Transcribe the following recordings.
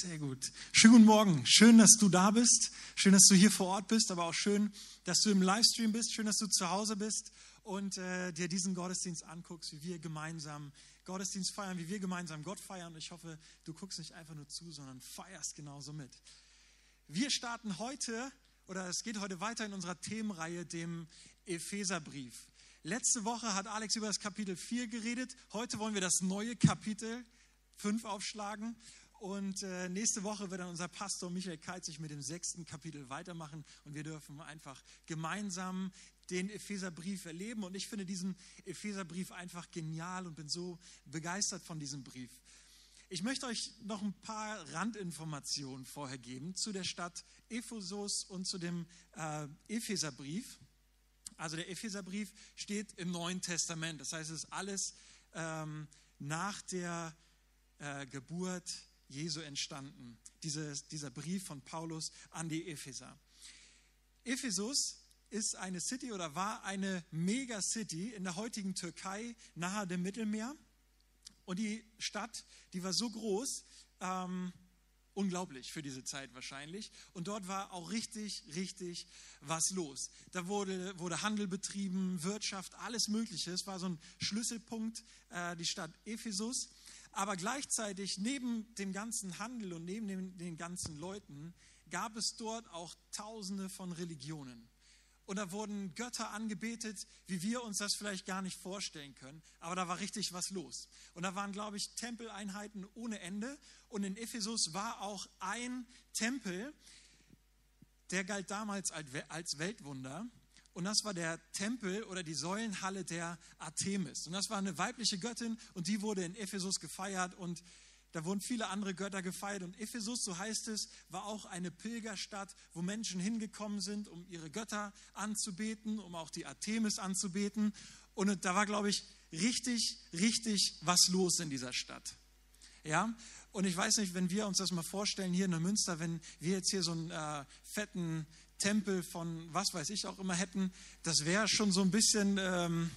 Sehr gut. Schönen guten Morgen. Schön, dass du da bist. Schön, dass du hier vor Ort bist, aber auch schön, dass du im Livestream bist. Schön, dass du zu Hause bist und äh, dir diesen Gottesdienst anguckst, wie wir gemeinsam Gottesdienst feiern, wie wir gemeinsam Gott feiern. Ich hoffe, du guckst nicht einfach nur zu, sondern feierst genauso mit. Wir starten heute, oder es geht heute weiter in unserer Themenreihe, dem Epheserbrief. Letzte Woche hat Alex über das Kapitel 4 geredet. Heute wollen wir das neue Kapitel 5 aufschlagen. Und äh, nächste Woche wird dann unser Pastor Michael Keizig mit dem sechsten Kapitel weitermachen und wir dürfen einfach gemeinsam den Epheserbrief erleben. Und ich finde diesen Epheserbrief einfach genial und bin so begeistert von diesem Brief. Ich möchte euch noch ein paar Randinformationen vorher geben zu der Stadt Ephesus und zu dem äh, Epheserbrief. Also der Epheserbrief steht im Neuen Testament. Das heißt, es ist alles ähm, nach der äh, Geburt Jesu entstanden, dieses, dieser Brief von Paulus an die Epheser. Ephesus ist eine City oder war eine Megacity in der heutigen Türkei nahe dem Mittelmeer. Und die Stadt, die war so groß, ähm, unglaublich für diese Zeit wahrscheinlich. Und dort war auch richtig, richtig was los. Da wurde, wurde Handel betrieben, Wirtschaft, alles Mögliche. Es war so ein Schlüsselpunkt, äh, die Stadt Ephesus. Aber gleichzeitig neben dem ganzen Handel und neben den, den ganzen Leuten gab es dort auch Tausende von Religionen. Und da wurden Götter angebetet, wie wir uns das vielleicht gar nicht vorstellen können. Aber da war richtig was los. Und da waren, glaube ich, Tempeleinheiten ohne Ende. Und in Ephesus war auch ein Tempel, der galt damals als Weltwunder. Und das war der Tempel oder die Säulenhalle der Artemis. Und das war eine weibliche Göttin und die wurde in Ephesus gefeiert und da wurden viele andere Götter gefeiert. Und Ephesus, so heißt es, war auch eine Pilgerstadt, wo Menschen hingekommen sind, um ihre Götter anzubeten, um auch die Artemis anzubeten. Und da war, glaube ich, richtig, richtig was los in dieser Stadt. Ja, und ich weiß nicht, wenn wir uns das mal vorstellen hier in Münster, wenn wir jetzt hier so einen äh, fetten Tempel von was weiß ich auch immer hätten, das wäre schon so ein bisschen ähm,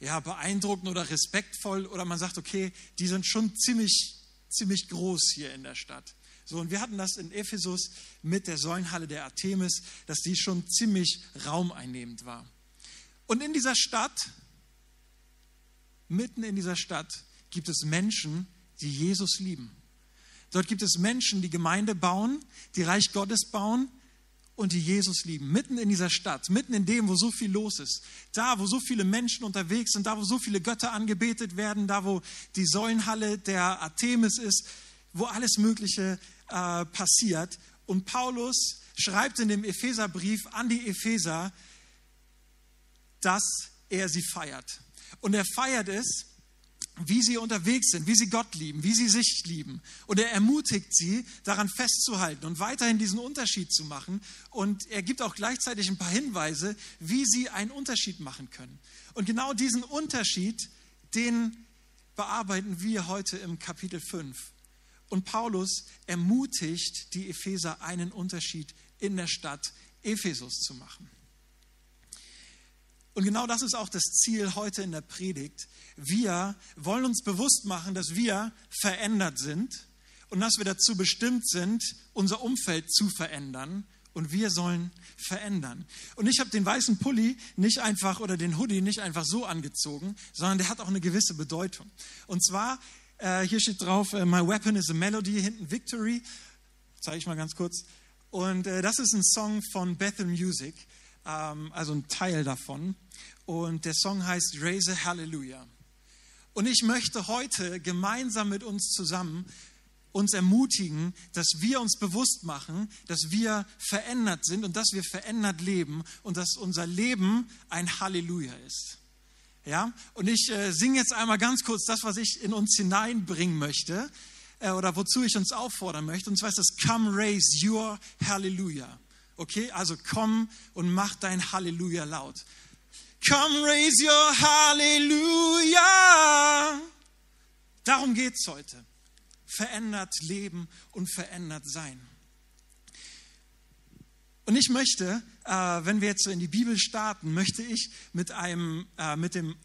ja, beeindruckend oder respektvoll. Oder man sagt, okay, die sind schon ziemlich, ziemlich groß hier in der Stadt. So, und wir hatten das in Ephesus mit der Säulenhalle der Artemis, dass die schon ziemlich raumeinnehmend war. Und in dieser Stadt, mitten in dieser Stadt, gibt es Menschen, die Jesus lieben. Dort gibt es Menschen, die Gemeinde bauen, die Reich Gottes bauen, und die Jesus lieben. Mitten in dieser Stadt, mitten in dem, wo so viel los ist. Da, wo so viele Menschen unterwegs sind, da, wo so viele Götter angebetet werden, da, wo die Säulenhalle der Artemis ist, wo alles Mögliche äh, passiert. Und Paulus schreibt in dem Epheserbrief an die Epheser, dass er sie feiert. Und er feiert es, wie sie unterwegs sind, wie sie Gott lieben, wie sie sich lieben. Und er ermutigt sie, daran festzuhalten und weiterhin diesen Unterschied zu machen. Und er gibt auch gleichzeitig ein paar Hinweise, wie sie einen Unterschied machen können. Und genau diesen Unterschied, den bearbeiten wir heute im Kapitel 5. Und Paulus ermutigt die Epheser, einen Unterschied in der Stadt Ephesus zu machen. Und genau das ist auch das Ziel heute in der Predigt. Wir wollen uns bewusst machen, dass wir verändert sind und dass wir dazu bestimmt sind, unser Umfeld zu verändern. Und wir sollen verändern. Und ich habe den weißen Pulli nicht einfach oder den Hoodie nicht einfach so angezogen, sondern der hat auch eine gewisse Bedeutung. Und zwar, äh, hier steht drauf, äh, My Weapon is a Melody, hinten Victory. Zeige ich mal ganz kurz. Und äh, das ist ein Song von Bethel Music also ein Teil davon. Und der Song heißt Raise Hallelujah. Und ich möchte heute gemeinsam mit uns zusammen uns ermutigen, dass wir uns bewusst machen, dass wir verändert sind und dass wir verändert leben und dass unser Leben ein Halleluja ist. Ja? Und ich äh, singe jetzt einmal ganz kurz das, was ich in uns hineinbringen möchte äh, oder wozu ich uns auffordern möchte. Und zwar ist das Come raise your Hallelujah. Okay, also komm und mach dein Halleluja laut. Come raise your Halleluja. Darum geht es heute. Verändert leben und verändert sein. Und ich möchte, äh, wenn wir jetzt so in die Bibel starten, möchte ich mit einem, äh, mit, dem,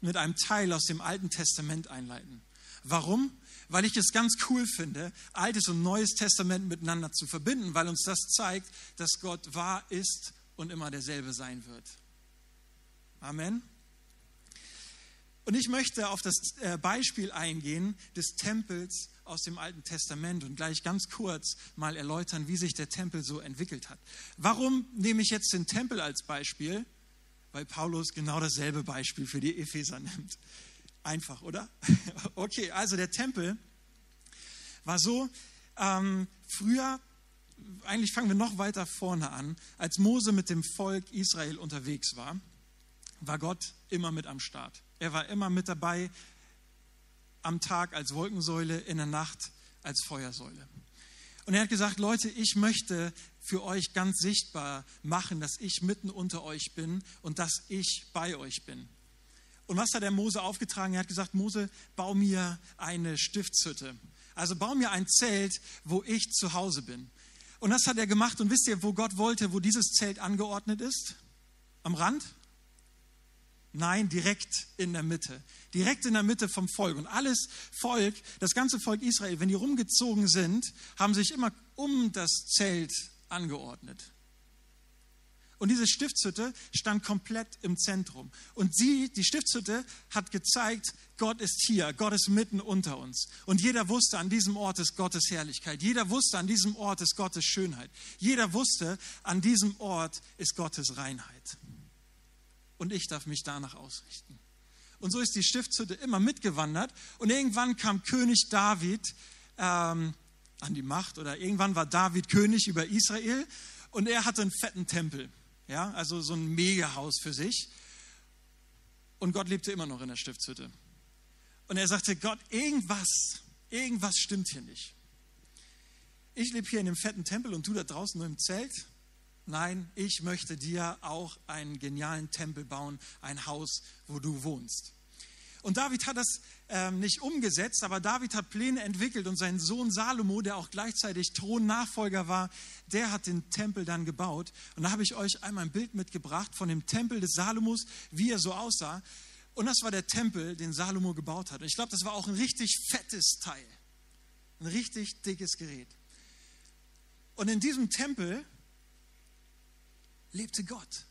mit einem Teil aus dem Alten Testament einleiten. Warum? Weil ich es ganz cool finde, Altes und Neues Testament miteinander zu verbinden, weil uns das zeigt, dass Gott wahr ist und immer derselbe sein wird. Amen. Und ich möchte auf das äh, Beispiel eingehen des Tempels aus dem Alten Testament und gleich ganz kurz mal erläutern, wie sich der Tempel so entwickelt hat. Warum nehme ich jetzt den Tempel als Beispiel? Weil Paulus genau dasselbe Beispiel für die Epheser nimmt. Einfach, oder? Okay, also der Tempel war so, ähm, früher, eigentlich fangen wir noch weiter vorne an, als Mose mit dem Volk Israel unterwegs war, war Gott immer mit am Start. Er war immer mit dabei, am Tag als Wolkensäule, in der Nacht als Feuersäule. Und er hat gesagt, Leute, ich möchte für euch ganz sichtbar machen, dass ich mitten unter euch bin und dass ich bei euch bin. Und was hat der Mose aufgetragen? Er hat gesagt, Mose, bau mir eine Stiftshütte. Also bau mir ein Zelt, wo ich zu Hause bin. Und das hat er gemacht. Und wisst ihr, wo Gott wollte, wo dieses Zelt angeordnet ist? Am Rand? Nein, direkt in der Mitte. Direkt in der Mitte vom Volk. Und alles Volk, das ganze Volk Israel, wenn die rumgezogen sind, haben sich immer um das Zelt angeordnet. Und diese Stiftshütte stand komplett im Zentrum. Und sie, die Stiftshütte, hat gezeigt, Gott ist hier, Gott ist mitten unter uns. Und jeder wusste, an diesem Ort ist Gottes Herrlichkeit. Jeder wusste, an diesem Ort ist Gottes Schönheit. Jeder wusste, an diesem Ort ist Gottes Reinheit und ich darf mich danach ausrichten. Und so ist die Stiftshütte immer mitgewandert und irgendwann kam König David ähm, an die Macht oder irgendwann war David König über Israel und er hatte einen fetten Tempel, ja, also so ein Megahaus für sich. Und Gott lebte immer noch in der Stiftshütte. Und er sagte, Gott, irgendwas, irgendwas stimmt hier nicht. Ich lebe hier in dem fetten Tempel und du da draußen nur im Zelt nein, ich möchte dir auch einen genialen Tempel bauen, ein Haus, wo du wohnst. Und David hat das ähm, nicht umgesetzt, aber David hat Pläne entwickelt und sein Sohn Salomo, der auch gleichzeitig Thronnachfolger war, der hat den Tempel dann gebaut. Und da habe ich euch einmal ein Bild mitgebracht von dem Tempel des Salomos, wie er so aussah. Und das war der Tempel, den Salomo gebaut hat. Und ich glaube, das war auch ein richtig fettes Teil. Ein richtig dickes Gerät. Und in diesem Tempel lebte Gott.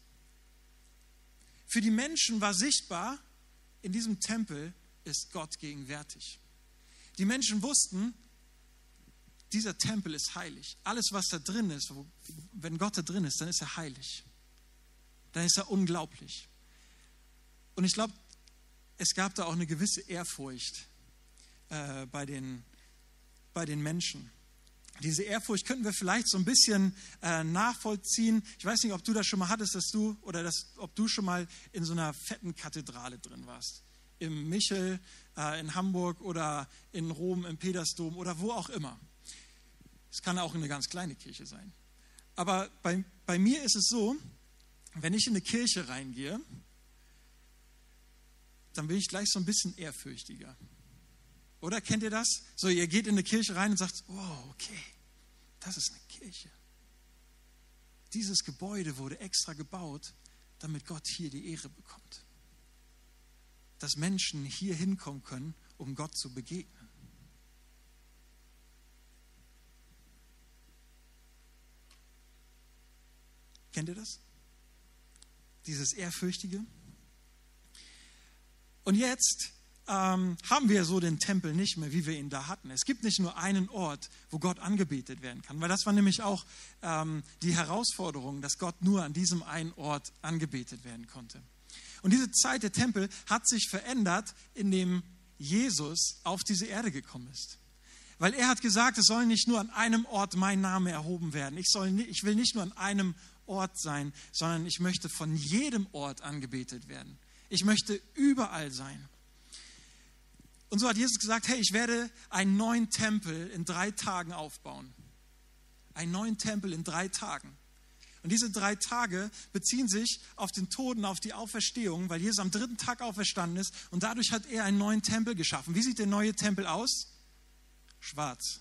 Für die Menschen war sichtbar, in diesem Tempel ist Gott gegenwärtig. Die Menschen wussten, dieser Tempel ist heilig. Alles, was da drin ist, wenn Gott da drin ist, dann ist er heilig. Dann ist er unglaublich. Und ich glaube, es gab da auch eine gewisse Ehrfurcht äh, bei, den, bei den Menschen diese Ehrfurcht könnten wir vielleicht so ein bisschen äh, nachvollziehen. Ich weiß nicht, ob du das schon mal hattest, dass du oder das, ob du schon mal in so einer fetten Kathedrale drin warst. Im Michel, äh, in Hamburg oder in Rom, im Petersdom oder wo auch immer. Es kann auch eine ganz kleine Kirche sein. Aber bei, bei mir ist es so, wenn ich in eine Kirche reingehe, dann bin ich gleich so ein bisschen ehrfürchtiger. Oder kennt ihr das? So, ihr geht in eine Kirche rein und sagt, oh, okay, das ist eine Kirche. Dieses Gebäude wurde extra gebaut, damit Gott hier die Ehre bekommt. Dass Menschen hier hinkommen können, um Gott zu begegnen. Kennt ihr das? Dieses Ehrfürchtige? Und jetzt ähm, haben wir so den Tempel nicht mehr, wie wir ihn da hatten. Es gibt nicht nur einen Ort, wo Gott angebetet werden kann, weil das war nämlich auch ähm, die Herausforderung, dass Gott nur an diesem einen Ort angebetet werden konnte. Und diese Zeit der Tempel hat sich verändert, indem Jesus auf diese Erde gekommen ist. Weil er hat gesagt, es soll nicht nur an einem Ort mein Name erhoben werden. Ich, soll, ich will nicht nur an einem Ort sein, sondern ich möchte von jedem Ort angebetet werden. Ich möchte überall sein. Und so hat Jesus gesagt, hey, ich werde einen neuen Tempel in drei Tagen aufbauen. Einen neuen Tempel in drei Tagen. Und diese drei Tage beziehen sich auf den Tod und auf die Auferstehung, weil Jesus am dritten Tag auferstanden ist und dadurch hat er einen neuen Tempel geschaffen. Wie sieht der neue Tempel aus? Schwarz.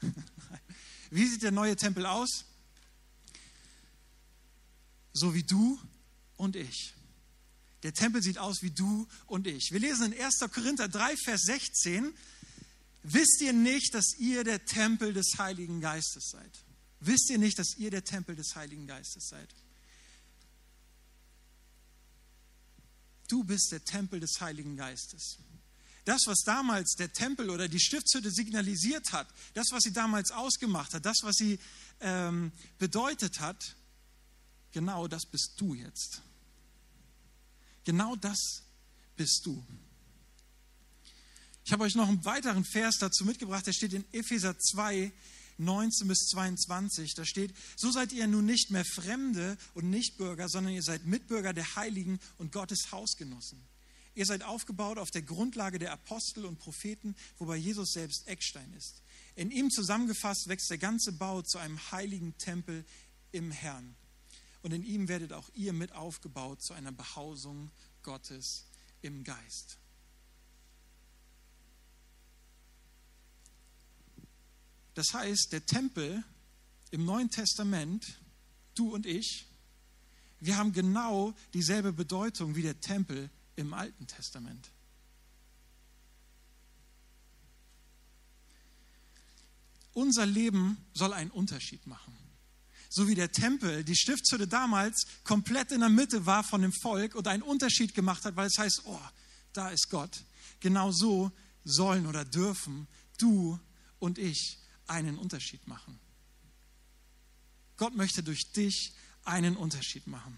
Wie sieht der neue Tempel aus? So wie du und ich. Der Tempel sieht aus wie du und ich. Wir lesen in 1. Korinther 3, Vers 16, wisst ihr nicht, dass ihr der Tempel des Heiligen Geistes seid? Wisst ihr nicht, dass ihr der Tempel des Heiligen Geistes seid? Du bist der Tempel des Heiligen Geistes. Das, was damals der Tempel oder die Stiftshütte signalisiert hat, das, was sie damals ausgemacht hat, das, was sie ähm, bedeutet hat, genau das bist du jetzt. Genau das bist du. Ich habe euch noch einen weiteren Vers dazu mitgebracht, der steht in Epheser 2, 19 bis 22. Da steht, so seid ihr nun nicht mehr Fremde und Nichtbürger, sondern ihr seid Mitbürger der Heiligen und Gottes Hausgenossen. Ihr seid aufgebaut auf der Grundlage der Apostel und Propheten, wobei Jesus selbst Eckstein ist. In ihm zusammengefasst wächst der ganze Bau zu einem heiligen Tempel im Herrn. Und in ihm werdet auch ihr mit aufgebaut zu einer Behausung Gottes im Geist. Das heißt, der Tempel im Neuen Testament, du und ich, wir haben genau dieselbe Bedeutung wie der Tempel im Alten Testament. Unser Leben soll einen Unterschied machen. So wie der Tempel, die Stiftshütte damals komplett in der Mitte war von dem Volk und einen Unterschied gemacht hat, weil es heißt, oh, da ist Gott. Genau so sollen oder dürfen du und ich einen Unterschied machen. Gott möchte durch dich einen Unterschied machen.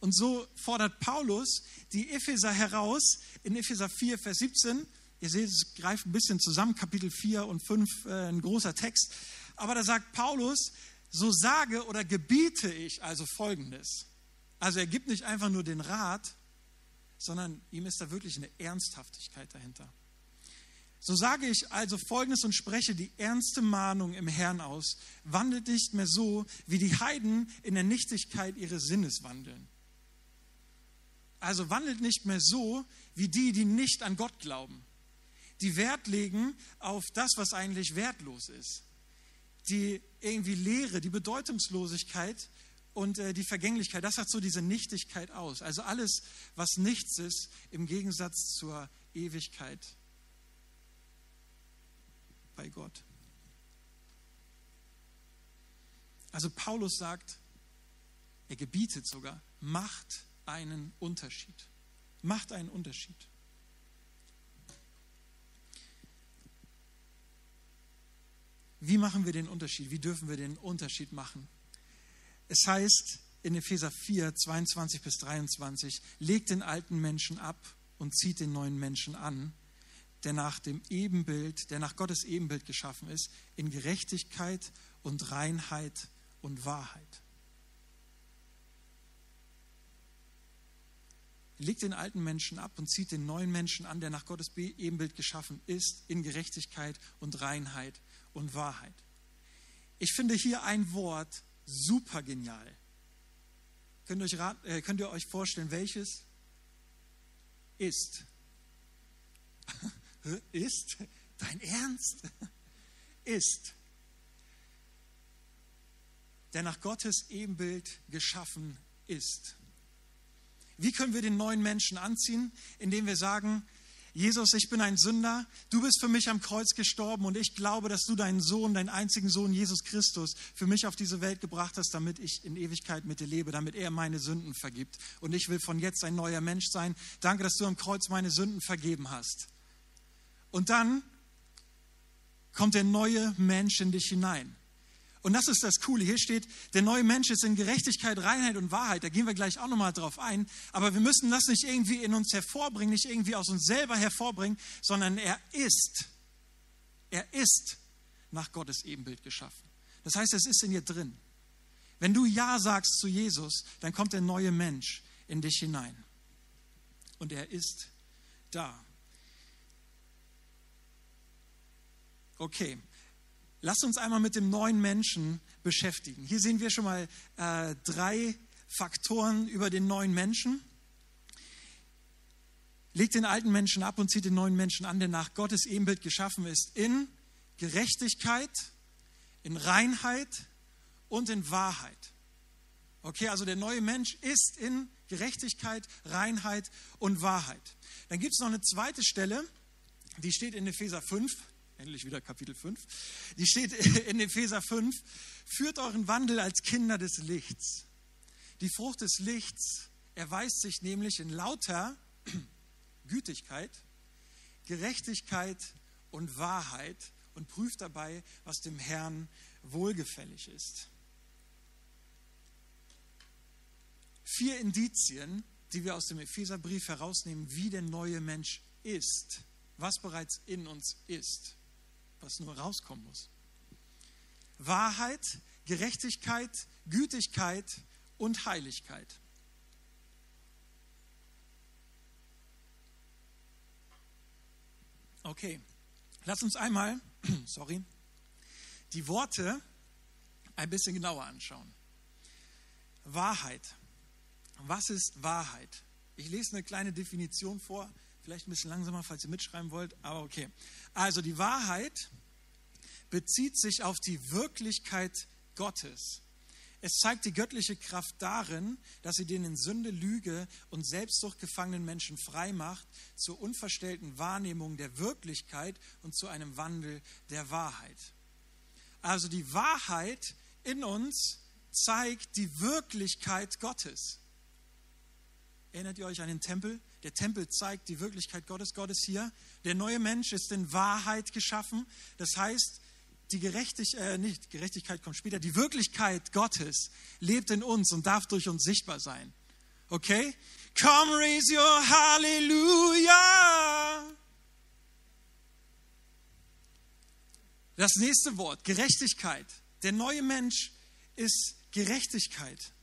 Und so fordert Paulus die Epheser heraus in Epheser 4, Vers 17. Ihr seht, es greift ein bisschen zusammen, Kapitel 4 und 5, äh, ein großer Text. Aber da sagt Paulus, so sage oder gebiete ich also Folgendes. Also er gibt nicht einfach nur den Rat, sondern ihm ist da wirklich eine Ernsthaftigkeit dahinter. So sage ich also Folgendes und spreche die ernste Mahnung im Herrn aus. Wandelt nicht mehr so, wie die Heiden in der Nichtigkeit ihres Sinnes wandeln. Also wandelt nicht mehr so, wie die, die nicht an Gott glauben. Die Wert legen auf das, was eigentlich wertlos ist. Die irgendwie Leere, die Bedeutungslosigkeit und äh, die Vergänglichkeit, das hat so diese Nichtigkeit aus. Also alles, was nichts ist, im Gegensatz zur Ewigkeit bei Gott. Also Paulus sagt, er gebietet sogar, macht einen Unterschied. Macht einen Unterschied. Wie machen wir den Unterschied? Wie dürfen wir den Unterschied machen? Es heißt in Epheser 4, 22 bis 23, legt den alten Menschen ab und zieht den neuen Menschen an, der nach dem Ebenbild, der nach Gottes Ebenbild geschaffen ist, in Gerechtigkeit und Reinheit und Wahrheit. Legt den alten Menschen ab und zieht den neuen Menschen an, der nach Gottes Ebenbild geschaffen ist, in Gerechtigkeit und Reinheit und Wahrheit. Ich finde hier ein Wort super genial. Könnt ihr euch, äh, könnt ihr euch vorstellen, welches? Ist. Ist? Dein Ernst? Ist. Der nach Gottes Ebenbild geschaffen ist. Wie können wir den neuen Menschen anziehen? Indem wir sagen, Jesus, ich bin ein Sünder, du bist für mich am Kreuz gestorben und ich glaube, dass du deinen Sohn, deinen einzigen Sohn, Jesus Christus, für mich auf diese Welt gebracht hast, damit ich in Ewigkeit mit dir lebe, damit er meine Sünden vergibt. Und ich will von jetzt ein neuer Mensch sein. Danke, dass du am Kreuz meine Sünden vergeben hast. Und dann kommt der neue Mensch in dich hinein. Und das ist das Coole. Hier steht, der neue Mensch ist in Gerechtigkeit, Reinheit und Wahrheit. Da gehen wir gleich auch nochmal drauf ein. Aber wir müssen das nicht irgendwie in uns hervorbringen, nicht irgendwie aus uns selber hervorbringen, sondern er ist. Er ist nach Gottes Ebenbild geschaffen. Das heißt, es ist in dir drin. Wenn du Ja sagst zu Jesus, dann kommt der neue Mensch in dich hinein. Und er ist da. Okay, lass uns einmal mit dem neuen Menschen beschäftigen. Hier sehen wir schon mal äh, drei Faktoren über den neuen Menschen. Legt den alten Menschen ab und zieht den neuen Menschen an, der nach Gottes Ebenbild geschaffen ist, in Gerechtigkeit, in Reinheit und in Wahrheit. Okay, also der neue Mensch ist in Gerechtigkeit, Reinheit und Wahrheit. Dann gibt es noch eine zweite Stelle, die steht in Epheser 5, endlich wieder Kapitel 5, die steht in Epheser 5, führt euren Wandel als Kinder des Lichts. Die Frucht des Lichts erweist sich nämlich in lauter Gütigkeit, Gerechtigkeit und Wahrheit und prüft dabei, was dem Herrn wohlgefällig ist. Vier Indizien, die wir aus dem Epheserbrief herausnehmen, wie der neue Mensch ist, was bereits in uns ist, was nur rauskommen muss. Wahrheit, Gerechtigkeit, Gütigkeit und Heiligkeit. Okay, lass uns einmal, sorry, die Worte ein bisschen genauer anschauen. Wahrheit. Was ist Wahrheit? Ich lese eine kleine Definition vor, vielleicht ein bisschen langsamer, falls ihr mitschreiben wollt, aber okay. Also die Wahrheit bezieht sich auf die Wirklichkeit Gottes. Es zeigt die göttliche Kraft darin, dass sie den in Sünde, Lüge und Selbstsucht gefangenen Menschen frei macht zur unverstellten Wahrnehmung der Wirklichkeit und zu einem Wandel der Wahrheit. Also die Wahrheit in uns zeigt die Wirklichkeit Gottes. Erinnert ihr euch an den Tempel? Der Tempel zeigt die Wirklichkeit Gottes. Gott ist hier. Der neue Mensch ist in Wahrheit geschaffen. Das heißt, die Gerechtigkeit, äh, nicht Gerechtigkeit kommt später, die Wirklichkeit Gottes lebt in uns und darf durch uns sichtbar sein. Okay? Come raise your Hallelujah. Das nächste Wort, Gerechtigkeit. Der neue Mensch ist Gerechtigkeit.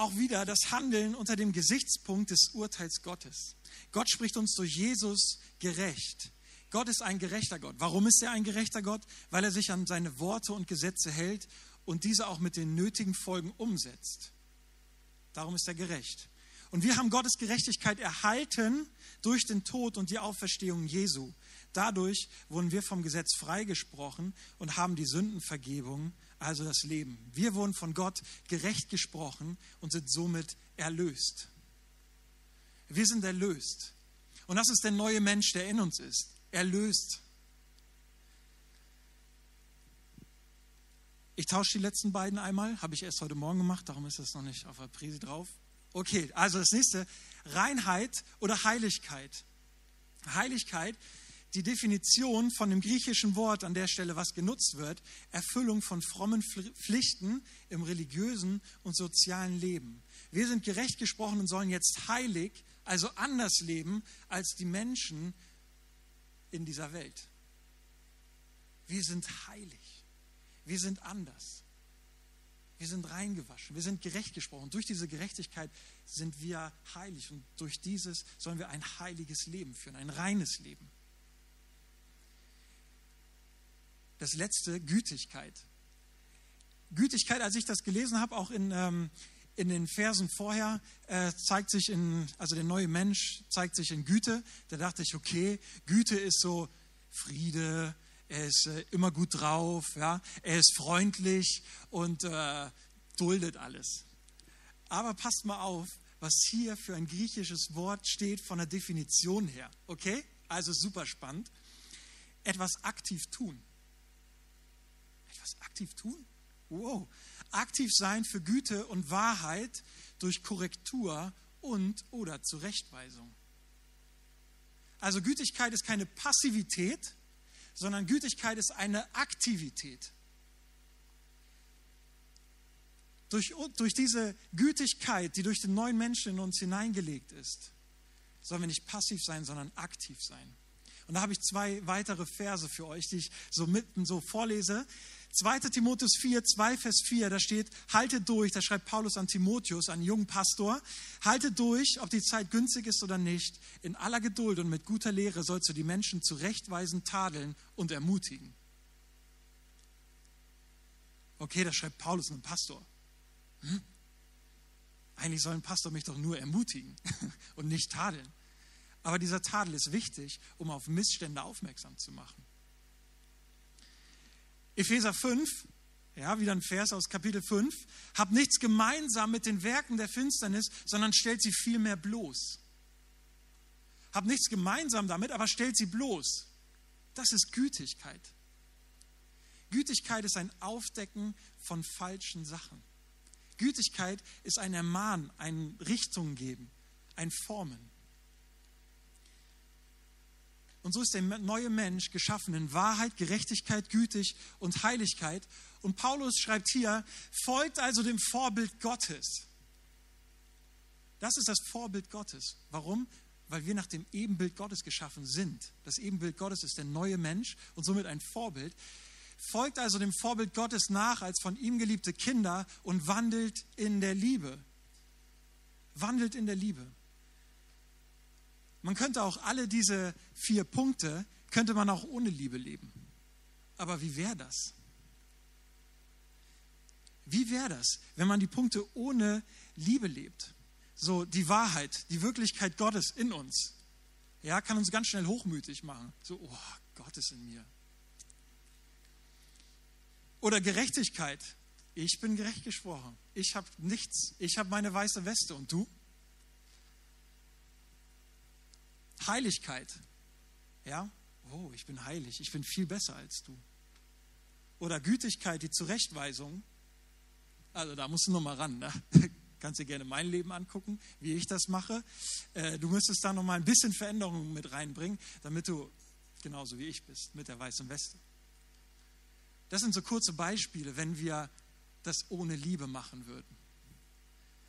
Auch wieder das Handeln unter dem Gesichtspunkt des Urteils Gottes. Gott spricht uns durch Jesus gerecht. Gott ist ein gerechter Gott. Warum ist er ein gerechter Gott? Weil er sich an seine Worte und Gesetze hält und diese auch mit den nötigen Folgen umsetzt. Darum ist er gerecht. Und wir haben Gottes Gerechtigkeit erhalten durch den Tod und die Auferstehung Jesu. Dadurch wurden wir vom Gesetz freigesprochen und haben die Sündenvergebung, also das Leben. Wir wurden von Gott gerecht gesprochen und sind somit erlöst. Wir sind erlöst. Und das ist der neue Mensch, der in uns ist erlöst. Ich tausche die letzten beiden einmal, habe ich erst heute Morgen gemacht, darum ist das noch nicht auf der Prise drauf. Okay, also das nächste, Reinheit oder Heiligkeit. Heiligkeit, die Definition von dem griechischen Wort an der Stelle, was genutzt wird, Erfüllung von frommen Pflichten im religiösen und sozialen Leben. Wir sind gerecht gesprochen und sollen jetzt heilig, also anders leben als die Menschen, in dieser Welt. Wir sind heilig. Wir sind anders. Wir sind reingewaschen. Wir sind gerecht gesprochen. Durch diese Gerechtigkeit sind wir heilig. Und durch dieses sollen wir ein heiliges Leben führen, ein reines Leben. Das letzte, Gütigkeit. Gütigkeit, als ich das gelesen habe, auch in, ähm, in den Versen vorher äh, zeigt sich in, also der neue Mensch zeigt sich in Güte. Da dachte ich, okay, Güte ist so Friede, er ist äh, immer gut drauf, ja, er ist freundlich und äh, duldet alles. Aber passt mal auf, was hier für ein griechisches Wort steht von der Definition her. Okay? Also super spannend. Etwas aktiv tun. Etwas aktiv tun? Wow aktiv sein für Güte und Wahrheit durch Korrektur und oder Zurechtweisung. Also Gütigkeit ist keine Passivität, sondern Gütigkeit ist eine Aktivität. Durch, durch diese Gütigkeit, die durch den neuen Menschen in uns hineingelegt ist, sollen wir nicht passiv sein, sondern aktiv sein. Und da habe ich zwei weitere Verse für euch, die ich so mitten so vorlese. 2. Timotheus 4, 2 Vers 4, da steht, haltet durch, da schreibt Paulus an Timotheus, einen jungen Pastor, haltet durch, ob die Zeit günstig ist oder nicht. In aller Geduld und mit guter Lehre sollst du die Menschen zurechtweisen, tadeln und ermutigen. Okay, das schreibt Paulus einem Pastor. Hm? Eigentlich soll ein Pastor mich doch nur ermutigen und nicht tadeln. Aber dieser Tadel ist wichtig, um auf Missstände aufmerksam zu machen. Epheser 5, ja, wieder ein Vers aus Kapitel 5, habt nichts gemeinsam mit den Werken der Finsternis, sondern stellt sie vielmehr bloß. habe nichts gemeinsam damit, aber stellt sie bloß. Das ist Gütigkeit. Gütigkeit ist ein Aufdecken von falschen Sachen. Gütigkeit ist ein Ermahnen, ein Richtung geben, ein Formen. Und so ist der neue Mensch geschaffen in Wahrheit, Gerechtigkeit, Gütig und Heiligkeit. Und Paulus schreibt hier, folgt also dem Vorbild Gottes. Das ist das Vorbild Gottes. Warum? Weil wir nach dem Ebenbild Gottes geschaffen sind. Das Ebenbild Gottes ist der neue Mensch und somit ein Vorbild. Folgt also dem Vorbild Gottes nach als von ihm geliebte Kinder und wandelt in der Liebe. Wandelt in der Liebe. Man könnte auch alle diese vier Punkte, könnte man auch ohne Liebe leben. Aber wie wäre das? Wie wäre das, wenn man die Punkte ohne Liebe lebt? So die Wahrheit, die Wirklichkeit Gottes in uns, ja, kann uns ganz schnell hochmütig machen. So, oh, Gott ist in mir. Oder Gerechtigkeit. Ich bin gerecht gesprochen. Ich habe nichts. Ich habe meine weiße Weste. Und du? Heiligkeit. Ja? Oh, ich bin heilig. Ich bin viel besser als du. Oder Gütigkeit, die Zurechtweisung. Also da musst du noch mal ran. Ne? Kannst dir gerne mein Leben angucken, wie ich das mache. Äh, du müsstest da noch mal ein bisschen Veränderungen mit reinbringen, damit du genauso wie ich bist, mit der weißen Weste. Das sind so kurze Beispiele, wenn wir das ohne Liebe machen würden.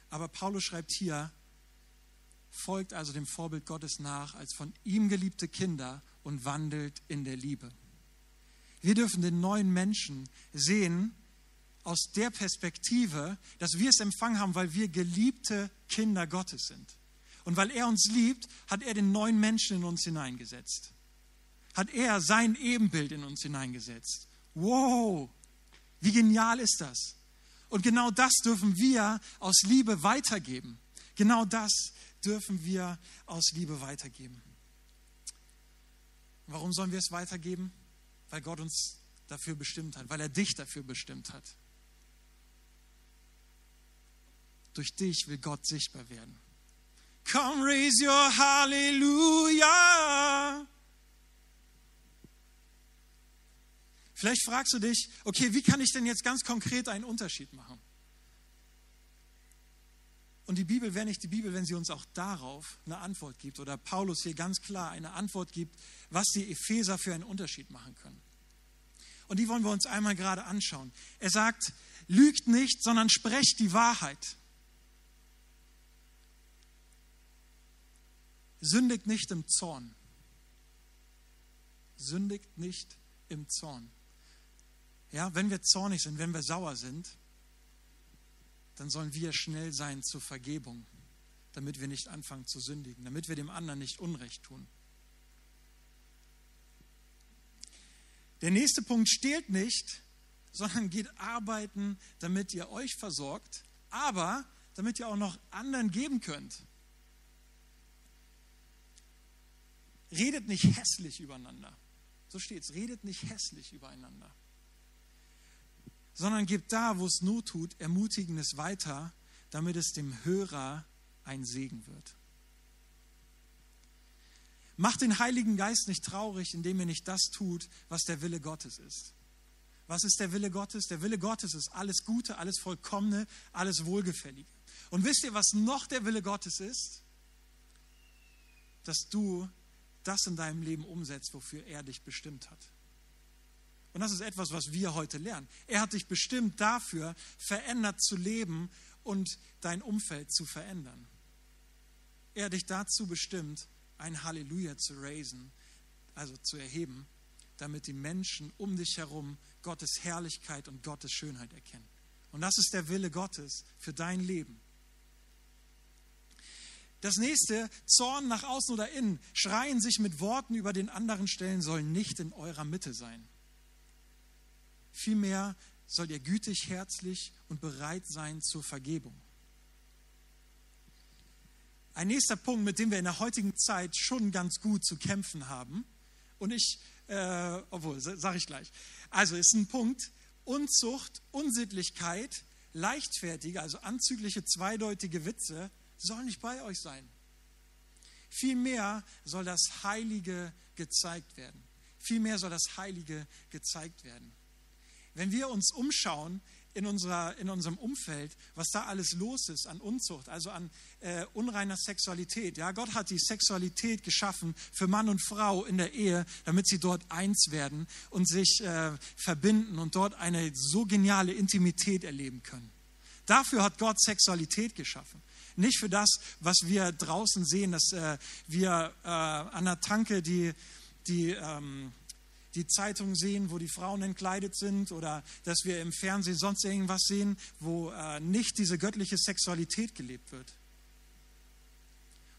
Aber Paulus schreibt hier, folgt also dem Vorbild Gottes nach als von ihm geliebte Kinder und wandelt in der Liebe. Wir dürfen den neuen Menschen sehen aus der Perspektive, dass wir es empfangen haben, weil wir geliebte Kinder Gottes sind. Und weil er uns liebt, hat er den neuen Menschen in uns hineingesetzt. Hat er sein Ebenbild in uns hineingesetzt. Wow, wie genial ist das? Und genau das dürfen wir aus Liebe weitergeben. Genau das dürfen wir aus Liebe weitergeben. Warum sollen wir es weitergeben? Weil Gott uns dafür bestimmt hat, weil er dich dafür bestimmt hat. Durch dich will Gott sichtbar werden. Come raise your hallelujah. Vielleicht fragst du dich, okay, wie kann ich denn jetzt ganz konkret einen Unterschied machen? Und die Bibel wäre nicht die Bibel, wenn sie uns auch darauf eine Antwort gibt oder Paulus hier ganz klar eine Antwort gibt, was die Epheser für einen Unterschied machen können. Und die wollen wir uns einmal gerade anschauen. Er sagt, lügt nicht, sondern sprecht die Wahrheit. Sündigt nicht im Zorn. Sündigt nicht im Zorn. Ja, wenn wir zornig sind, wenn wir sauer sind, dann sollen wir schnell sein zur Vergebung, damit wir nicht anfangen zu sündigen, damit wir dem anderen nicht Unrecht tun. Der nächste Punkt stehlt nicht, sondern geht arbeiten, damit ihr euch versorgt, aber damit ihr auch noch anderen geben könnt. Redet nicht hässlich übereinander. So steht es, redet nicht hässlich übereinander sondern gibt da, wo es Not tut, Ermutigendes weiter, damit es dem Hörer ein Segen wird. Macht den Heiligen Geist nicht traurig, indem er nicht das tut, was der Wille Gottes ist. Was ist der Wille Gottes? Der Wille Gottes ist alles Gute, alles Vollkommene, alles Wohlgefällige. Und wisst ihr, was noch der Wille Gottes ist? Dass du das in deinem Leben umsetzt, wofür er dich bestimmt hat. Und das ist etwas, was wir heute lernen. Er hat dich bestimmt dafür, verändert zu leben und dein Umfeld zu verändern. Er hat dich dazu bestimmt, ein Halleluja zu raisen, also zu erheben, damit die Menschen um dich herum Gottes Herrlichkeit und Gottes Schönheit erkennen. Und das ist der Wille Gottes für dein Leben. Das nächste, Zorn nach außen oder innen, schreien sich mit Worten über den anderen stellen, soll nicht in eurer Mitte sein. Vielmehr soll ihr gütig, herzlich und bereit sein zur Vergebung. Ein nächster Punkt, mit dem wir in der heutigen Zeit schon ganz gut zu kämpfen haben, und ich, äh, obwohl, sage ich gleich. Also ist ein Punkt, Unzucht, Unsittlichkeit, leichtfertige, also anzügliche, zweideutige Witze sollen nicht bei euch sein. Vielmehr soll das Heilige gezeigt werden. Vielmehr soll das Heilige gezeigt werden. Wenn wir uns umschauen in, unserer, in unserem Umfeld, was da alles los ist an Unzucht, also an äh, unreiner Sexualität. Ja, Gott hat die Sexualität geschaffen für Mann und Frau in der Ehe, damit sie dort eins werden und sich äh, verbinden und dort eine so geniale Intimität erleben können. Dafür hat Gott Sexualität geschaffen. Nicht für das, was wir draußen sehen, dass äh, wir äh, an der Tanke die, die ähm, die Zeitung sehen, wo die Frauen entkleidet sind oder dass wir im Fernsehen sonst irgendwas sehen, wo äh, nicht diese göttliche Sexualität gelebt wird.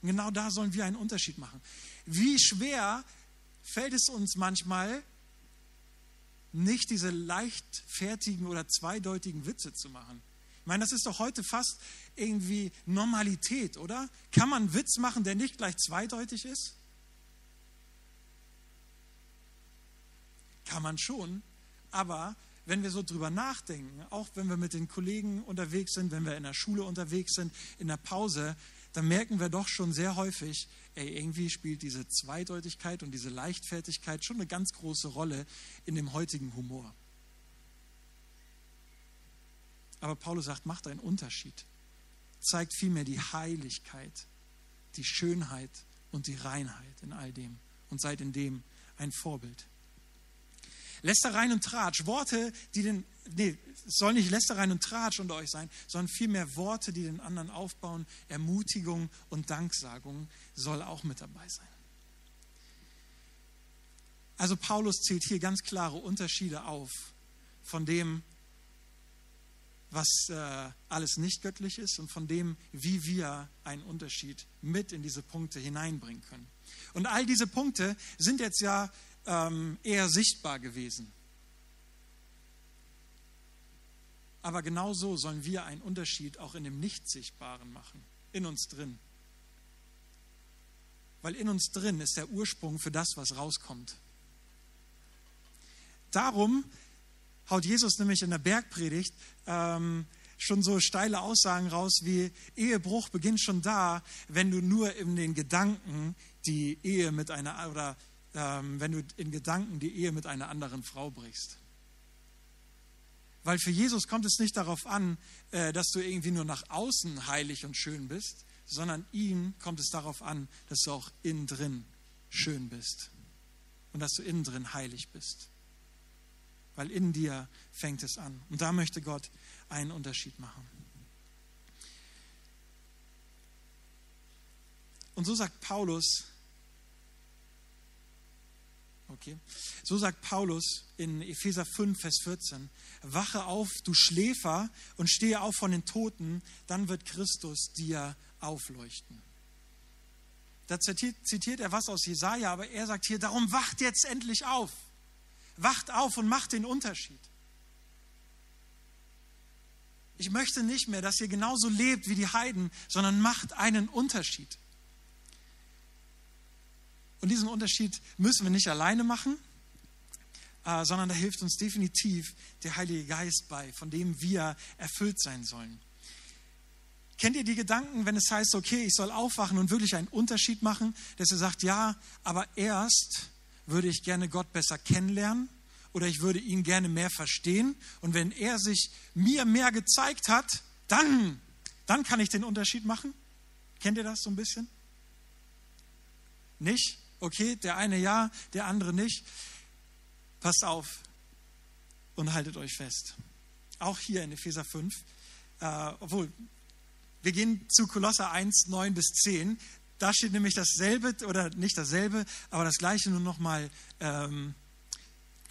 Und genau da sollen wir einen Unterschied machen. Wie schwer fällt es uns manchmal, nicht diese leichtfertigen oder zweideutigen Witze zu machen. Ich meine, das ist doch heute fast irgendwie Normalität, oder? Kann man einen Witz machen, der nicht gleich zweideutig ist? Kann man schon, aber wenn wir so drüber nachdenken, auch wenn wir mit den Kollegen unterwegs sind, wenn wir in der Schule unterwegs sind, in der Pause, dann merken wir doch schon sehr häufig, ey, irgendwie spielt diese Zweideutigkeit und diese Leichtfertigkeit schon eine ganz große Rolle in dem heutigen Humor. Aber Paulus sagt, macht einen Unterschied. Zeigt vielmehr die Heiligkeit, die Schönheit und die Reinheit in all dem und seid in dem ein Vorbild. Lästereien und Tratsch, Worte, die den, nee, es soll nicht Lästereien und Tratsch unter euch sein, sondern vielmehr Worte, die den anderen aufbauen, Ermutigung und Danksagung soll auch mit dabei sein. Also Paulus zählt hier ganz klare Unterschiede auf von dem, was äh, alles nicht göttlich ist und von dem, wie wir einen Unterschied mit in diese Punkte hineinbringen können. Und all diese Punkte sind jetzt ja ähm, eher sichtbar gewesen. Aber genauso sollen wir einen Unterschied auch in dem Nicht-Sichtbaren machen, in uns drin. Weil in uns drin ist der Ursprung für das, was rauskommt. Darum haut Jesus nämlich in der Bergpredigt ähm, schon so steile Aussagen raus wie Ehebruch beginnt schon da, wenn du nur in den Gedanken die Ehe mit einer oder wenn du in Gedanken die Ehe mit einer anderen Frau brichst. Weil für Jesus kommt es nicht darauf an, äh, dass du irgendwie nur nach außen heilig und schön bist, sondern ihm kommt es darauf an, dass du auch innen drin schön bist und dass du innen drin heilig bist. Weil in dir fängt es an. Und da möchte Gott einen Unterschied machen. Und so sagt Paulus, Okay. So sagt Paulus in Epheser 5, Vers 14, wache auf, du Schläfer, und stehe auf von den Toten, dann wird Christus dir aufleuchten. Da zitiert, zitiert er was aus Jesaja, aber er sagt hier, darum wacht jetzt endlich auf. Wacht auf und macht den Unterschied. Ich möchte nicht mehr, dass ihr genauso lebt wie die Heiden, sondern macht einen Unterschied. Und diesen Unterschied müssen wir nicht alleine machen, äh, sondern da hilft uns definitiv der Heilige Geist bei, von dem wir erfüllt sein sollen. Kennt ihr die Gedanken, wenn es heißt, okay, ich soll aufwachen und wirklich einen Unterschied machen, dass er sagt, ja, aber erst würde ich gerne Gott besser kennenlernen oder ich würde ihn gerne mehr verstehen. Und wenn er sich mir mehr gezeigt hat, dann, dann kann ich den Unterschied machen. Kennt ihr das so ein bisschen? Nicht? Okay, der eine ja, der andere nicht. Passt auf und haltet euch fest. Auch hier in Epheser 5, äh, obwohl wir gehen zu Kolosser 1, 9 bis 10. Da steht nämlich dasselbe, oder nicht dasselbe, aber das gleiche nur nochmal ähm,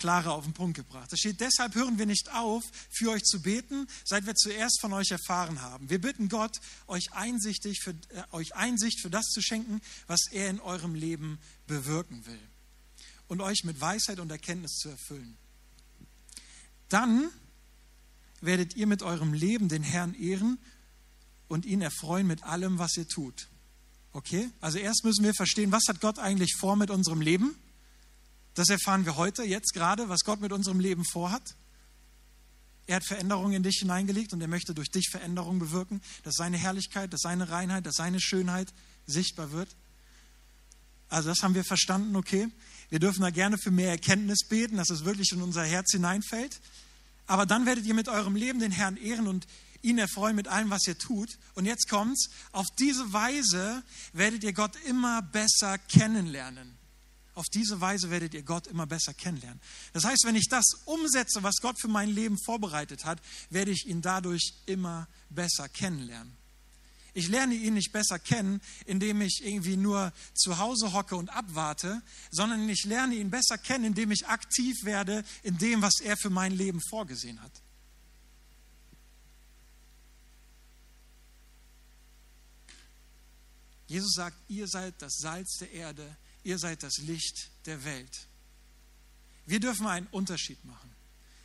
klarer auf den Punkt gebracht. Da steht, deshalb hören wir nicht auf, für euch zu beten, seit wir zuerst von euch erfahren haben. Wir bitten Gott, euch, einsichtig für, äh, euch Einsicht für das zu schenken, was er in eurem Leben bewirken will. Und euch mit Weisheit und Erkenntnis zu erfüllen. Dann werdet ihr mit eurem Leben den Herrn ehren und ihn erfreuen mit allem, was ihr tut. Okay? Also erst müssen wir verstehen, was hat Gott eigentlich vor mit unserem Leben? Das erfahren wir heute, jetzt gerade, was Gott mit unserem Leben vorhat. Er hat Veränderungen in dich hineingelegt und er möchte durch dich Veränderungen bewirken, dass seine Herrlichkeit, dass seine Reinheit, dass seine Schönheit sichtbar wird. Also das haben wir verstanden, okay. Wir dürfen da gerne für mehr Erkenntnis beten, dass es wirklich in unser Herz hineinfällt. Aber dann werdet ihr mit eurem Leben den Herrn ehren und ihn erfreuen mit allem, was ihr tut. Und jetzt kommt's, auf diese Weise werdet ihr Gott immer besser kennenlernen. Auf diese Weise werdet ihr Gott immer besser kennenlernen. Das heißt, wenn ich das umsetze, was Gott für mein Leben vorbereitet hat, werde ich ihn dadurch immer besser kennenlernen. Ich lerne ihn nicht besser kennen, indem ich irgendwie nur zu Hause hocke und abwarte, sondern ich lerne ihn besser kennen, indem ich aktiv werde in dem, was er für mein Leben vorgesehen hat. Jesus sagt, ihr seid das Salz der Erde, ihr seid das Licht der Welt. Wir dürfen einen Unterschied machen.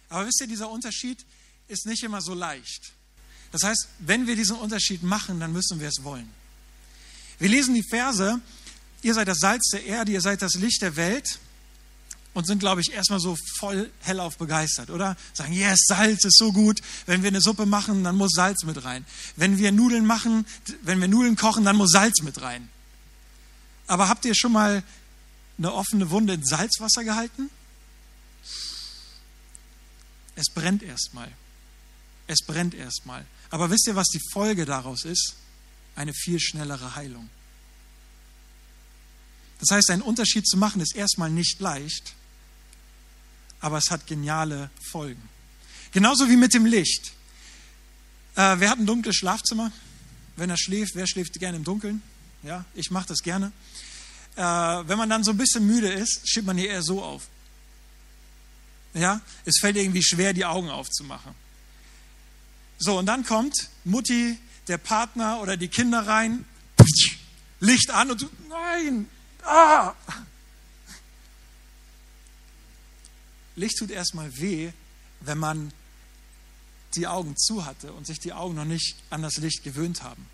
Aber wisst ihr, dieser Unterschied ist nicht immer so leicht. Das heißt, wenn wir diesen Unterschied machen, dann müssen wir es wollen. Wir lesen die Verse, ihr seid das Salz der Erde, ihr seid das Licht der Welt und sind, glaube ich, erstmal so voll hellauf begeistert, oder? Sagen, yes, Salz ist so gut. Wenn wir eine Suppe machen, dann muss Salz mit rein. Wenn wir Nudeln machen, wenn wir Nudeln kochen, dann muss Salz mit rein. Aber habt ihr schon mal eine offene Wunde in Salzwasser gehalten? Es brennt erstmal. Es brennt erstmal. Aber wisst ihr, was die Folge daraus ist? Eine viel schnellere Heilung. Das heißt, einen Unterschied zu machen ist erstmal nicht leicht, aber es hat geniale Folgen. Genauso wie mit dem Licht. Äh, wer hat ein dunkles Schlafzimmer? Wenn er schläft, wer schläft gerne im Dunkeln? Ja, ich mache das gerne. Äh, wenn man dann so ein bisschen müde ist, schiebt man hier eher so auf. Ja, es fällt irgendwie schwer, die Augen aufzumachen. So, und dann kommt Mutti, der Partner oder die Kinder rein, Licht an und du, nein, ah! Licht tut erstmal weh, wenn man die Augen zu hatte und sich die Augen noch nicht an das Licht gewöhnt haben.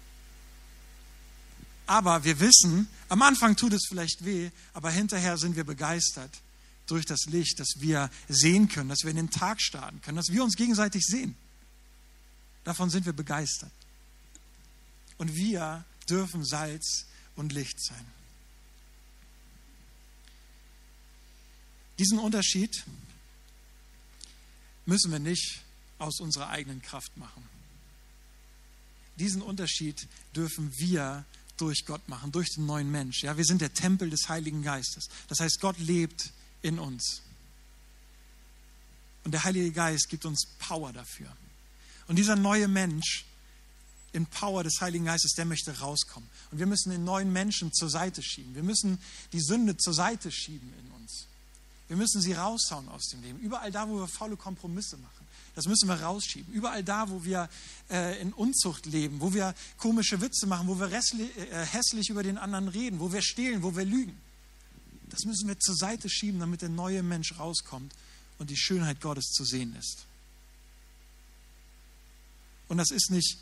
Aber wir wissen, am Anfang tut es vielleicht weh, aber hinterher sind wir begeistert durch das Licht, dass wir sehen können, dass wir in den Tag starten können, dass wir uns gegenseitig sehen. Davon sind wir begeistert. Und wir dürfen Salz und Licht sein. Diesen Unterschied müssen wir nicht aus unserer eigenen Kraft machen. Diesen Unterschied dürfen wir durch Gott machen, durch den neuen Mensch. Ja, wir sind der Tempel des Heiligen Geistes. Das heißt, Gott lebt in uns. Und der Heilige Geist gibt uns Power dafür. Und dieser neue Mensch in Power des Heiligen Geistes, der möchte rauskommen. Und wir müssen den neuen Menschen zur Seite schieben. Wir müssen die Sünde zur Seite schieben in uns. Wir müssen sie raushauen aus dem Leben. Überall da, wo wir faule Kompromisse machen, das müssen wir rausschieben. Überall da, wo wir äh, in Unzucht leben, wo wir komische Witze machen, wo wir äh, hässlich über den anderen reden, wo wir stehlen, wo wir lügen. Das müssen wir zur Seite schieben, damit der neue Mensch rauskommt und die Schönheit Gottes zu sehen ist. Und das ist nicht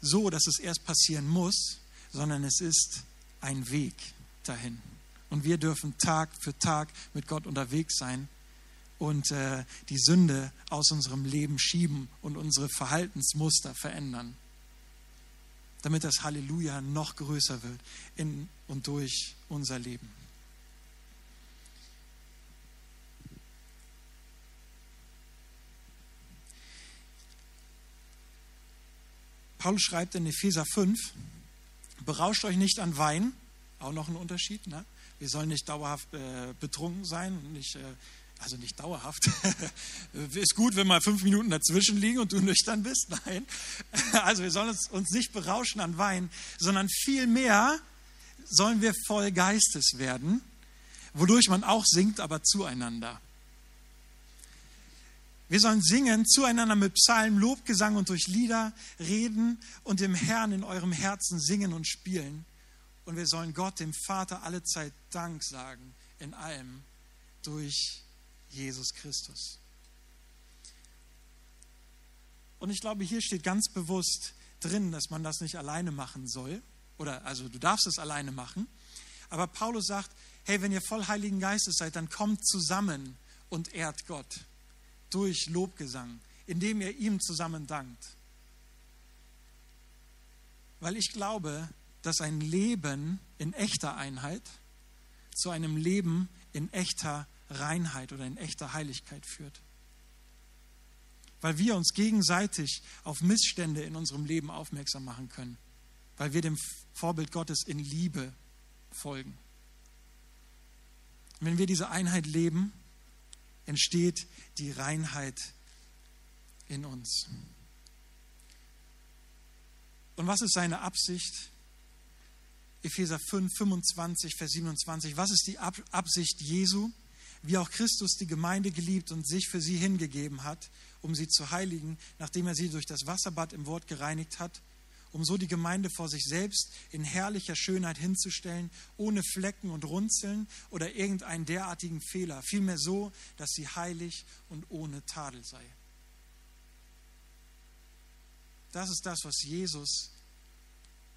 so, dass es erst passieren muss, sondern es ist ein Weg dahin. Und wir dürfen Tag für Tag mit Gott unterwegs sein und äh, die Sünde aus unserem Leben schieben und unsere Verhaltensmuster verändern, damit das Halleluja noch größer wird in und durch unser Leben. Paulus schreibt in Epheser 5, berauscht euch nicht an Wein, auch noch ein Unterschied. Ne? Wir sollen nicht dauerhaft äh, betrunken sein, nicht, äh, also nicht dauerhaft. Ist gut, wenn mal fünf Minuten dazwischen liegen und du nüchtern bist. Nein. Also wir sollen uns, uns nicht berauschen an Wein, sondern vielmehr sollen wir voll Geistes werden, wodurch man auch singt, aber zueinander. Wir sollen singen zueinander mit Psalmen, Lobgesang und durch Lieder reden und dem Herrn in eurem Herzen singen und spielen. Und wir sollen Gott, dem Vater, alle Zeit Dank sagen in allem durch Jesus Christus. Und ich glaube, hier steht ganz bewusst drin, dass man das nicht alleine machen soll. Oder also du darfst es alleine machen. Aber Paulus sagt, hey, wenn ihr voll Heiligen Geistes seid, dann kommt zusammen und ehrt Gott durch Lobgesang, indem ihr ihm zusammen dankt. Weil ich glaube, dass ein Leben in echter Einheit zu einem Leben in echter Reinheit oder in echter Heiligkeit führt. Weil wir uns gegenseitig auf Missstände in unserem Leben aufmerksam machen können. Weil wir dem Vorbild Gottes in Liebe folgen. Wenn wir diese Einheit leben, entsteht die Reinheit in uns. Und was ist seine Absicht? Epheser 5, 25, Vers 27. Was ist die Absicht Jesu? Wie auch Christus die Gemeinde geliebt und sich für sie hingegeben hat, um sie zu heiligen, nachdem er sie durch das Wasserbad im Wort gereinigt hat, um so die Gemeinde vor sich selbst in herrlicher Schönheit hinzustellen, ohne Flecken und Runzeln oder irgendeinen derartigen Fehler, vielmehr so, dass sie heilig und ohne Tadel sei. Das ist das, was Jesus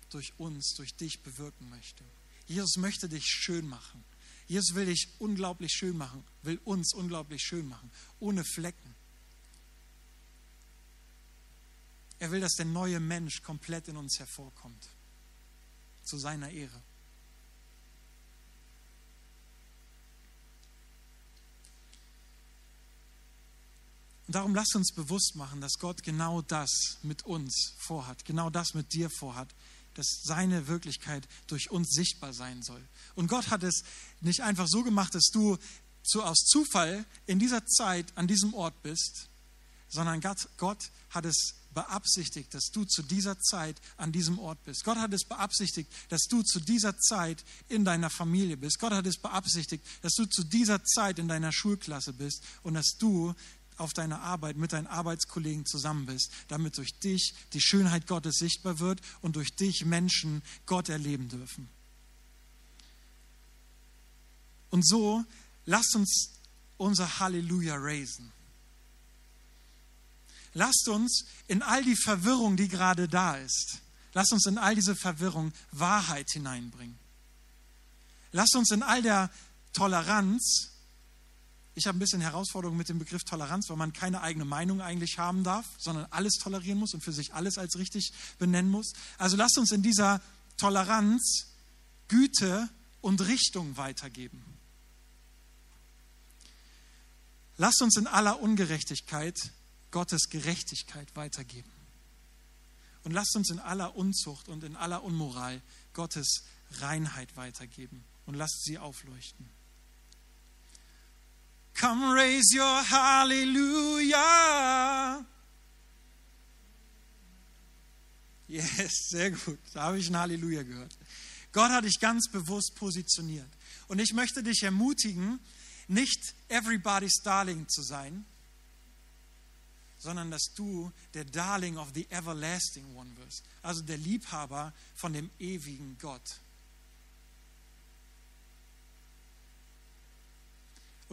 durch uns, durch dich bewirken möchte. Jesus möchte dich schön machen. Jesus will dich unglaublich schön machen, will uns unglaublich schön machen, ohne Flecken. Er will, dass der neue Mensch komplett in uns hervorkommt, zu seiner Ehre. Und darum lasst uns bewusst machen, dass Gott genau das mit uns vorhat, genau das mit dir vorhat, dass seine Wirklichkeit durch uns sichtbar sein soll. Und Gott hat es nicht einfach so gemacht, dass du zu, aus Zufall in dieser Zeit an diesem Ort bist, sondern Gott, Gott hat es beabsichtigt, dass du zu dieser Zeit an diesem Ort bist. Gott hat es beabsichtigt, dass du zu dieser Zeit in deiner Familie bist. Gott hat es beabsichtigt, dass du zu dieser Zeit in deiner Schulklasse bist und dass du auf deiner Arbeit mit deinen Arbeitskollegen zusammen bist, damit durch dich die Schönheit Gottes sichtbar wird und durch dich Menschen Gott erleben dürfen. Und so lasst uns unser Halleluja raisen. Lasst uns in all die Verwirrung, die gerade da ist, lasst uns in all diese Verwirrung Wahrheit hineinbringen. Lasst uns in all der Toleranz ich habe ein bisschen Herausforderung mit dem Begriff Toleranz, weil man keine eigene Meinung eigentlich haben darf, sondern alles tolerieren muss und für sich alles als richtig benennen muss. Also lasst uns in dieser Toleranz Güte und Richtung weitergeben. Lasst uns in aller Ungerechtigkeit Gottes Gerechtigkeit weitergeben. Und lasst uns in aller Unzucht und in aller Unmoral Gottes Reinheit weitergeben und lasst sie aufleuchten. Come raise your hallelujah. Yes, sehr gut. Da habe ich ein Halleluja gehört. Gott hat dich ganz bewusst positioniert. Und ich möchte dich ermutigen, nicht everybody's darling zu sein, sondern dass du der Darling of the everlasting one wirst. Also der Liebhaber von dem ewigen Gott.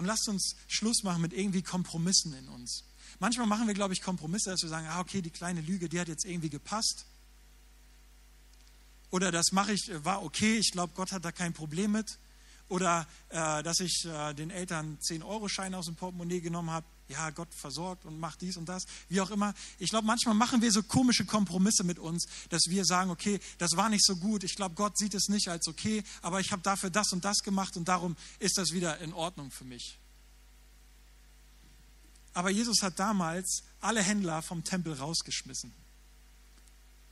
Und lasst uns Schluss machen mit irgendwie Kompromissen in uns. Manchmal machen wir, glaube ich, Kompromisse, dass wir sagen, ah, okay, die kleine Lüge, die hat jetzt irgendwie gepasst. Oder das mache ich, war okay, ich glaube, Gott hat da kein Problem mit. Oder äh, dass ich äh, den Eltern 10-Euro-Schein aus dem Portemonnaie genommen habe. Ja, Gott versorgt und macht dies und das. Wie auch immer. Ich glaube, manchmal machen wir so komische Kompromisse mit uns, dass wir sagen, okay, das war nicht so gut. Ich glaube, Gott sieht es nicht als okay, aber ich habe dafür das und das gemacht und darum ist das wieder in Ordnung für mich. Aber Jesus hat damals alle Händler vom Tempel rausgeschmissen.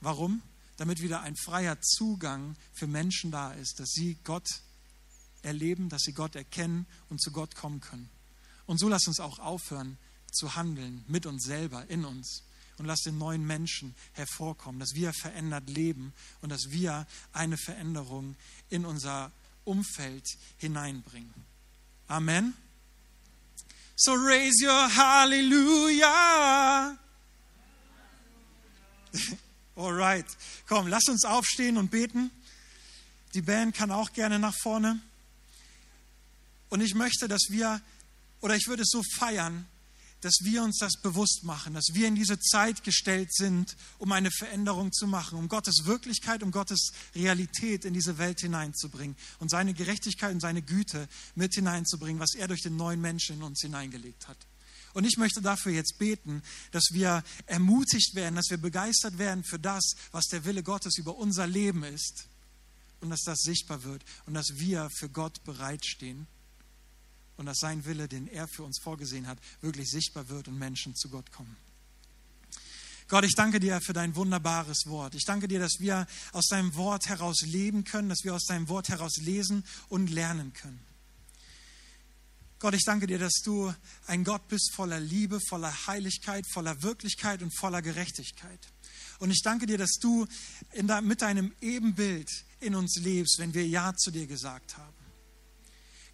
Warum? Damit wieder ein freier Zugang für Menschen da ist, dass sie Gott erleben, dass sie Gott erkennen und zu Gott kommen können. Und so lasst uns auch aufhören zu handeln mit uns selber, in uns. Und lasst den neuen Menschen hervorkommen, dass wir verändert leben und dass wir eine Veränderung in unser Umfeld hineinbringen. Amen. So raise your hallelujah. Alright, komm, lass uns aufstehen und beten. Die Band kann auch gerne nach vorne. Und ich möchte, dass wir, oder ich würde es so feiern, dass wir uns das bewusst machen, dass wir in diese Zeit gestellt sind, um eine Veränderung zu machen, um Gottes Wirklichkeit, um Gottes Realität in diese Welt hineinzubringen und seine Gerechtigkeit und seine Güte mit hineinzubringen, was er durch den neuen Menschen in uns hineingelegt hat. Und ich möchte dafür jetzt beten, dass wir ermutigt werden, dass wir begeistert werden für das, was der Wille Gottes über unser Leben ist und dass das sichtbar wird und dass wir für Gott bereitstehen und dass sein Wille, den er für uns vorgesehen hat, wirklich sichtbar wird und Menschen zu Gott kommen. Gott, ich danke dir für dein wunderbares Wort. Ich danke dir, dass wir aus deinem Wort heraus leben können, dass wir aus deinem Wort heraus lesen und lernen können. Gott, ich danke dir, dass du ein Gott bist voller Liebe, voller Heiligkeit, voller Wirklichkeit und voller Gerechtigkeit. Und ich danke dir, dass du de, mit deinem Ebenbild in uns lebst, wenn wir Ja zu dir gesagt haben.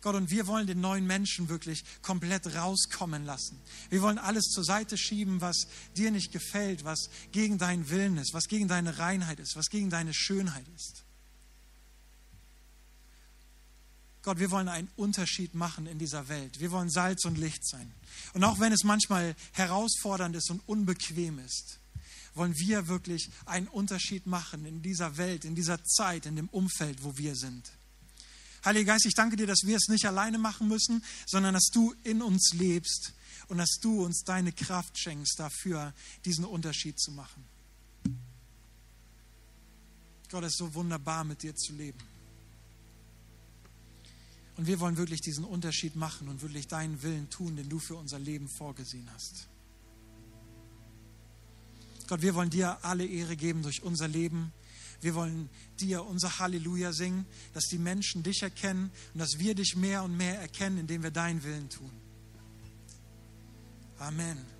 Gott, und wir wollen den neuen Menschen wirklich komplett rauskommen lassen. Wir wollen alles zur Seite schieben, was dir nicht gefällt, was gegen deinen Willen ist, was gegen deine Reinheit ist, was gegen deine Schönheit ist. Gott, wir wollen einen Unterschied machen in dieser Welt. Wir wollen Salz und Licht sein. Und auch wenn es manchmal herausfordernd ist und unbequem ist, wollen wir wirklich einen Unterschied machen in dieser Welt, in dieser Zeit, in dem Umfeld, wo wir sind. Heiliger Geist, ich danke dir, dass wir es nicht alleine machen müssen, sondern dass du in uns lebst und dass du uns deine Kraft schenkst dafür, diesen Unterschied zu machen. Gott, es ist so wunderbar, mit dir zu leben. Und wir wollen wirklich diesen Unterschied machen und wirklich deinen Willen tun, den du für unser Leben vorgesehen hast. Gott, wir wollen dir alle Ehre geben durch unser Leben. Wir wollen dir unser Halleluja singen, dass die Menschen dich erkennen und dass wir dich mehr und mehr erkennen, indem wir deinen Willen tun. Amen.